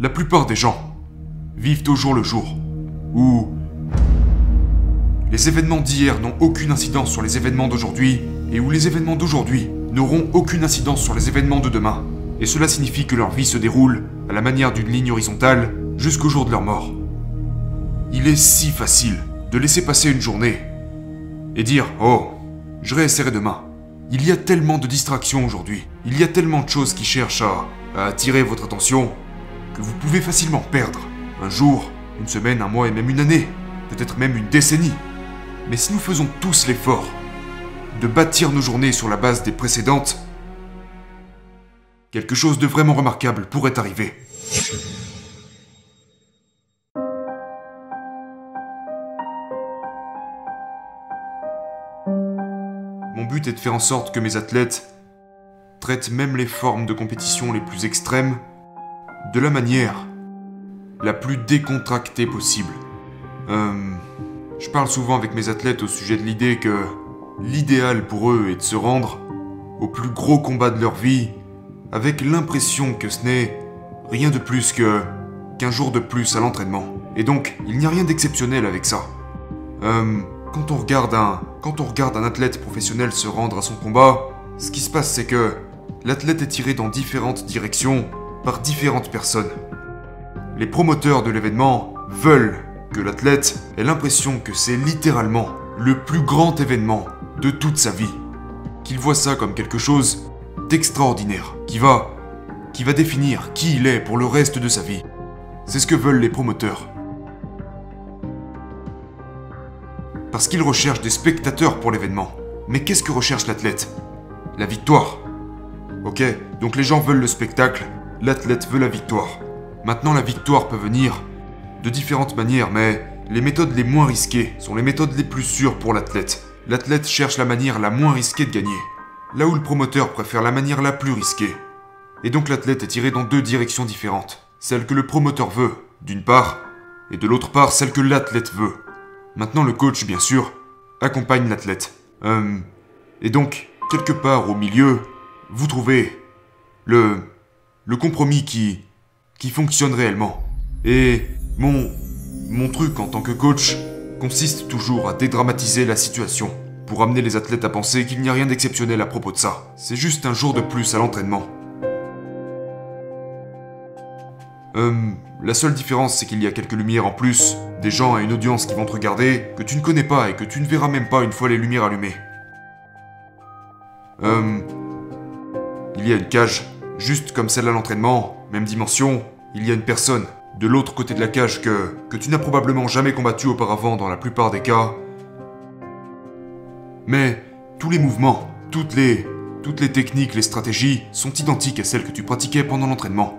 la plupart des gens vivent au jour le jour, où les événements d'hier n'ont aucune incidence sur les événements d'aujourd'hui, et où les événements d'aujourd'hui n'auront aucune incidence sur les événements de demain. Et cela signifie que leur vie se déroule à la manière d'une ligne horizontale jusqu'au jour de leur mort. Il est si facile de laisser passer une journée et dire Oh, je réessayerai demain. Il y a tellement de distractions aujourd'hui, il y a tellement de choses qui cherchent à, à attirer votre attention que vous pouvez facilement perdre un jour, une semaine, un mois et même une année, peut-être même une décennie. Mais si nous faisons tous l'effort de bâtir nos journées sur la base des précédentes, quelque chose de vraiment remarquable pourrait arriver. Mon but est de faire en sorte que mes athlètes traitent même les formes de compétition les plus extrêmes de la manière la plus décontractée possible. Euh, je parle souvent avec mes athlètes au sujet de l'idée que l'idéal pour eux est de se rendre au plus gros combat de leur vie avec l'impression que ce n'est rien de plus que qu'un jour de plus à l'entraînement. Et donc, il n'y a rien d'exceptionnel avec ça. Euh, quand on regarde un quand on regarde un athlète professionnel se rendre à son combat, ce qui se passe c'est que l'athlète est tiré dans différentes directions par différentes personnes. Les promoteurs de l'événement veulent que l'athlète ait l'impression que c'est littéralement le plus grand événement de toute sa vie. Qu'il voit ça comme quelque chose d'extraordinaire, qui va définir qui il est pour le reste de sa vie. C'est ce que veulent les promoteurs. Parce qu'ils recherchent des spectateurs pour l'événement. Mais qu'est-ce que recherche l'athlète? La victoire. Ok, donc les gens veulent le spectacle, l'athlète veut la victoire. Maintenant, la victoire peut venir de différentes manières, mais les méthodes les moins risquées sont les méthodes les plus sûres pour l'athlète. L'athlète cherche la manière la moins risquée de gagner, là où le promoteur préfère la manière la plus risquée. Et donc l'athlète est tiré dans deux directions différentes. Celle que le promoteur veut, d'une part, et de l'autre part celle que l'athlète veut. Maintenant le coach, bien sûr, accompagne l'athlète. Euh, et donc, quelque part au milieu, vous trouvez le, le compromis qui, qui fonctionne réellement. Et mon, mon truc en tant que coach consiste toujours à dédramatiser la situation, pour amener les athlètes à penser qu'il n'y a rien d'exceptionnel à propos de ça. C'est juste un jour de plus à l'entraînement. Euh, la seule différence, c'est qu'il y a quelques lumières en plus, des gens et une audience qui vont te regarder, que tu ne connais pas et que tu ne verras même pas une fois les lumières allumées. Euh, il y a une cage, juste comme celle à l'entraînement, même dimension, il y a une personne, de l'autre côté de la cage que, que tu n'as probablement jamais combattu auparavant dans la plupart des cas. Mais tous les mouvements, toutes les, toutes les techniques, les stratégies sont identiques à celles que tu pratiquais pendant l'entraînement.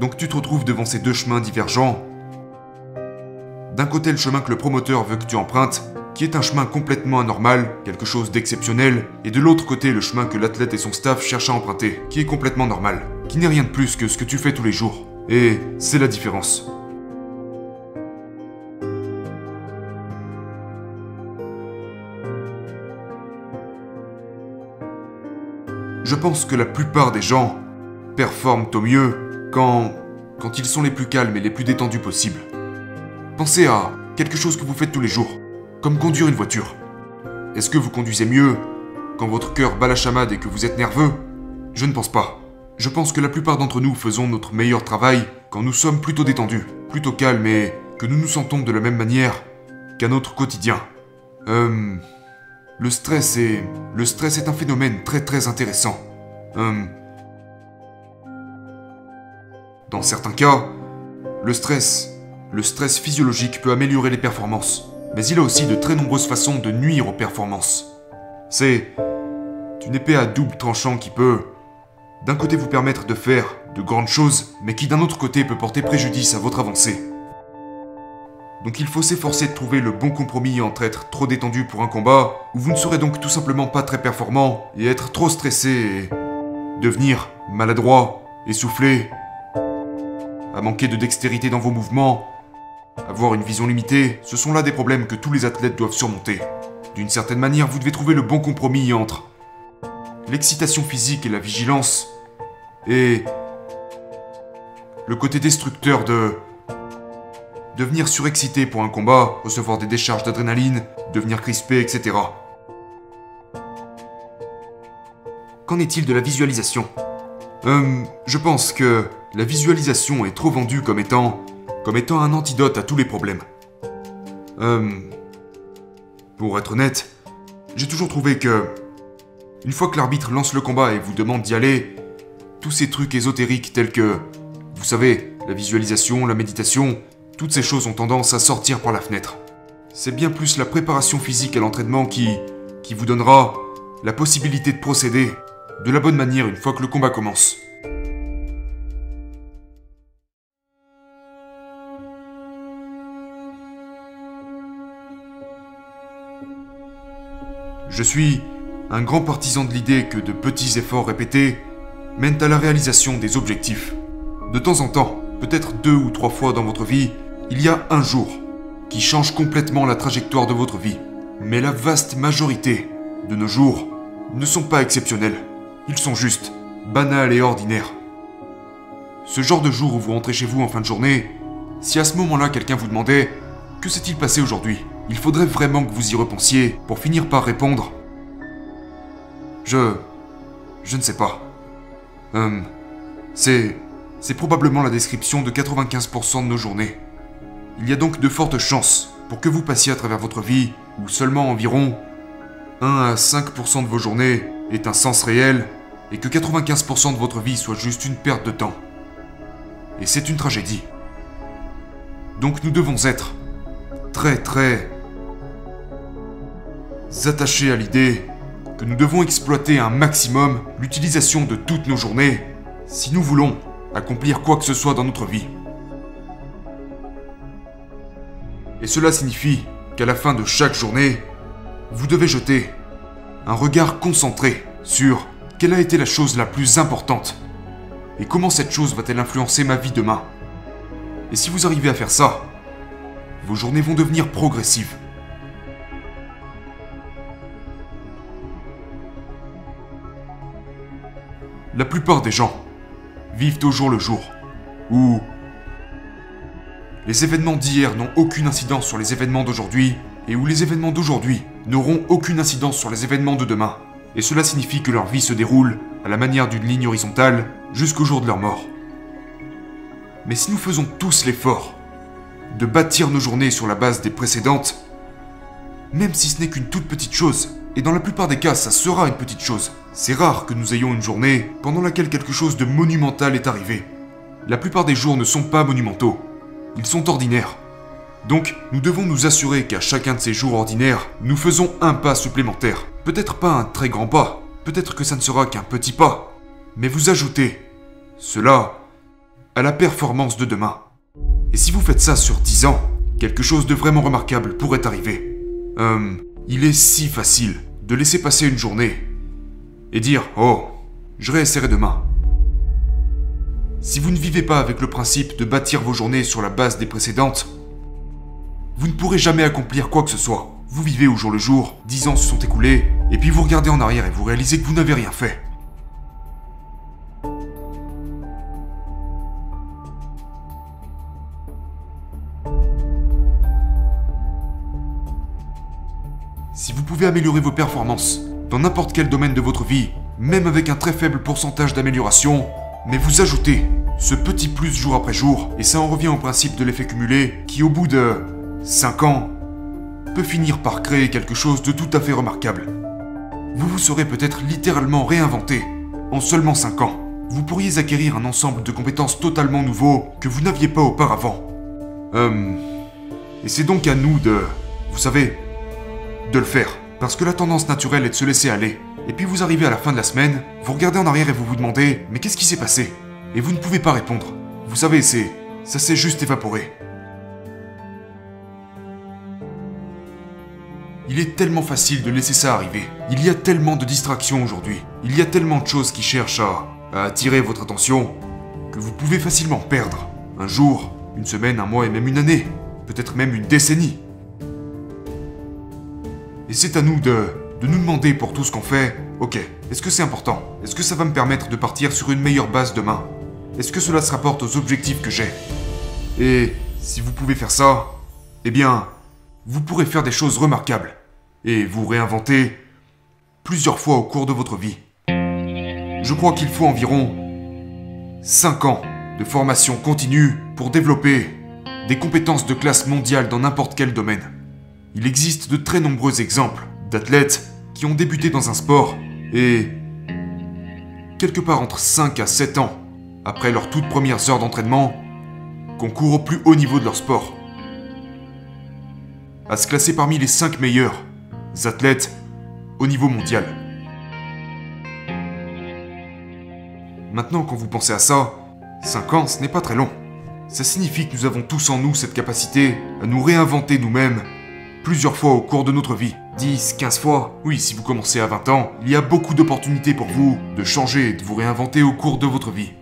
Donc tu te retrouves devant ces deux chemins divergents. D'un côté le chemin que le promoteur veut que tu empruntes, qui est un chemin complètement anormal, quelque chose d'exceptionnel, et de l'autre côté le chemin que l'athlète et son staff cherchent à emprunter, qui est complètement normal, qui n'est rien de plus que ce que tu fais tous les jours. Et c'est la différence. Je pense que la plupart des gens performent au mieux quand ils sont les plus calmes et les plus détendus possibles. Pensez à quelque chose que vous faites tous les jours, comme conduire une voiture. Est-ce que vous conduisez mieux quand votre cœur bat la chamade et que vous êtes nerveux? Je ne pense pas. Je pense que la plupart d'entre nous faisons notre meilleur travail quand nous sommes plutôt détendus, plutôt calmes et que nous nous sentons de la même manière qu'à notre quotidien. Euh, le stress est un phénomène très très intéressant. Euh, dans certains cas, le stress, le stress physiologique peut améliorer les performances, mais il a aussi de très nombreuses façons de nuire aux performances. C'est une épée à double tranchant qui peut, d'un côté, vous permettre de faire de grandes choses, mais qui d'un autre côté peut porter préjudice à votre avancée. Donc il faut s'efforcer de trouver le bon compromis entre être trop détendu pour un combat, où vous ne serez donc tout simplement pas très performant, et être trop stressé et devenir maladroit, essoufflé, à manquer de dextérité dans vos mouvements, avoir une vision limitée, ce sont là des problèmes que tous les athlètes doivent surmonter. D'une certaine manière, vous devez trouver le bon compromis entre l'excitation physique et la vigilance, et le côté destructeur de devenir surexcité pour un combat, recevoir des décharges d'adrénaline, devenir crispé, etc. Qu'en est-il de la visualisation? Hum, je pense que la visualisation est trop vendue comme étant comme étant un antidote à tous les problèmes. Hum, pour être honnête, j'ai toujours trouvé que une fois que l'arbitre lance le combat et vous demande d'y aller, tous ces trucs ésotériques tels que vous savez, la visualisation, la méditation, toutes ces choses ont tendance à sortir par la fenêtre. C'est bien plus la préparation physique à l'entraînement qui, qui vous donnera la possibilité de procéder de la bonne manière une fois que le combat commence. Je suis un grand partisan de l'idée que de petits efforts répétés mènent à la réalisation des objectifs. De temps en temps, peut-être deux ou trois fois dans votre vie, il y a un jour qui change complètement la trajectoire de votre vie. Mais la vaste majorité de nos jours ne sont pas exceptionnels. Ils sont juste banals et ordinaires. Ce genre de jour où vous rentrez chez vous en fin de journée, si à ce moment-là quelqu'un vous demandait Que s'est-il passé aujourd'hui? Il faudrait vraiment que vous y repensiez pour finir par répondre Je. Je ne sais pas. Hum. C'est. C'est probablement la description de 95% de nos journées. Il y a donc de fortes chances pour que vous passiez à travers votre vie où seulement environ 1 à 5% de vos journées est un sens réel et que 95% de votre vie soit juste une perte de temps. Et c'est une tragédie. Donc nous devons être très très attachés à l'idée que nous devons exploiter un maximum l'utilisation de toutes nos journées si nous voulons accomplir quoi que ce soit dans notre vie. Et cela signifie qu'à la fin de chaque journée, vous devez jeter un regard concentré sur quelle a été la chose la plus importante et comment cette chose va-t-elle influencer ma vie demain. Et si vous arrivez à faire ça, vos journées vont devenir progressives. La plupart des gens vivent au jour le jour, où les événements d'hier n'ont aucune incidence sur les événements d'aujourd'hui, et où les événements d'aujourd'hui n'auront aucune incidence sur les événements de demain. Et cela signifie que leur vie se déroule à la manière d'une ligne horizontale jusqu'au jour de leur mort. Mais si nous faisons tous l'effort de bâtir nos journées sur la base des précédentes, même si ce n'est qu'une toute petite chose, et dans la plupart des cas ça sera une petite chose, c'est rare que nous ayons une journée pendant laquelle quelque chose de monumental est arrivé. La plupart des jours ne sont pas monumentaux, ils sont ordinaires. Donc, nous devons nous assurer qu'à chacun de ces jours ordinaires, nous faisons un pas supplémentaire. Peut-être pas un très grand pas, peut-être que ça ne sera qu'un petit pas, mais vous ajoutez cela à la performance de demain. Et si vous faites ça sur 10 ans, quelque chose de vraiment remarquable pourrait arriver. Hum, il est si facile de laisser passer une journée et dire Oh, je réessayerai demain. Si vous ne vivez pas avec le principe de bâtir vos journées sur la base des précédentes, vous ne pourrez jamais accomplir quoi que ce soit. Vous vivez au jour le jour, dix ans se sont écoulés, et puis vous regardez en arrière et vous réalisez que vous n'avez rien fait. Améliorer vos performances dans n'importe quel domaine de votre vie, même avec un très faible pourcentage d'amélioration, mais vous ajoutez ce petit plus jour après jour, et ça en revient au principe de l'effet cumulé, qui au bout de 5 ans, peut finir par créer quelque chose de tout à fait remarquable. Vous vous serez peut-être littéralement réinventé en seulement 5 ans. Vous pourriez acquérir un ensemble de compétences totalement nouveaux que vous n'aviez pas auparavant. Hum. Et c'est donc à nous de... Vous savez, de le faire. Parce que la tendance naturelle est de se laisser aller. Et puis vous arrivez à la fin de la semaine, vous regardez en arrière et vous vous demandez Mais qu'est-ce qui s'est passé? Et vous ne pouvez pas répondre. Vous savez, c'est. ça s'est juste évaporé. Il est tellement facile de laisser ça arriver. Il y a tellement de distractions aujourd'hui. Il y a tellement de choses qui cherchent à, à attirer votre attention que vous pouvez facilement perdre. Un jour, une semaine, un mois et même une année. Peut-être même une décennie. Et c'est à nous de de nous demander pour tout ce qu'on fait, ok, Est-ce que c'est important? Est-ce que ça va me permettre de partir sur une meilleure base demain? Est-ce que cela se rapporte aux objectifs que j'ai? Et si vous pouvez faire ça, eh bien, vous pourrez faire des choses remarquables et vous réinventer plusieurs fois au cours de votre vie. Je crois qu'il faut environ 5 ans de formation continue pour développer des compétences de classe mondiale dans n'importe quel domaine. Il existe de très nombreux exemples d'athlètes qui ont débuté dans un sport et quelque part entre 5 à 7 ans après leurs toutes premières heures d'entraînement, concourent au plus haut niveau de leur sport. À se classer parmi les 5 meilleurs athlètes au niveau mondial. Maintenant, quand vous pensez à ça, 5 ans, ce n'est pas très long. Ça signifie que nous avons tous en nous cette capacité à nous réinventer nous-mêmes plusieurs fois au cours de notre vie. 10, 15 fois. Oui, si vous commencez à 20 ans, il y a beaucoup d'opportunités pour vous de changer de vous réinventer au cours de votre vie.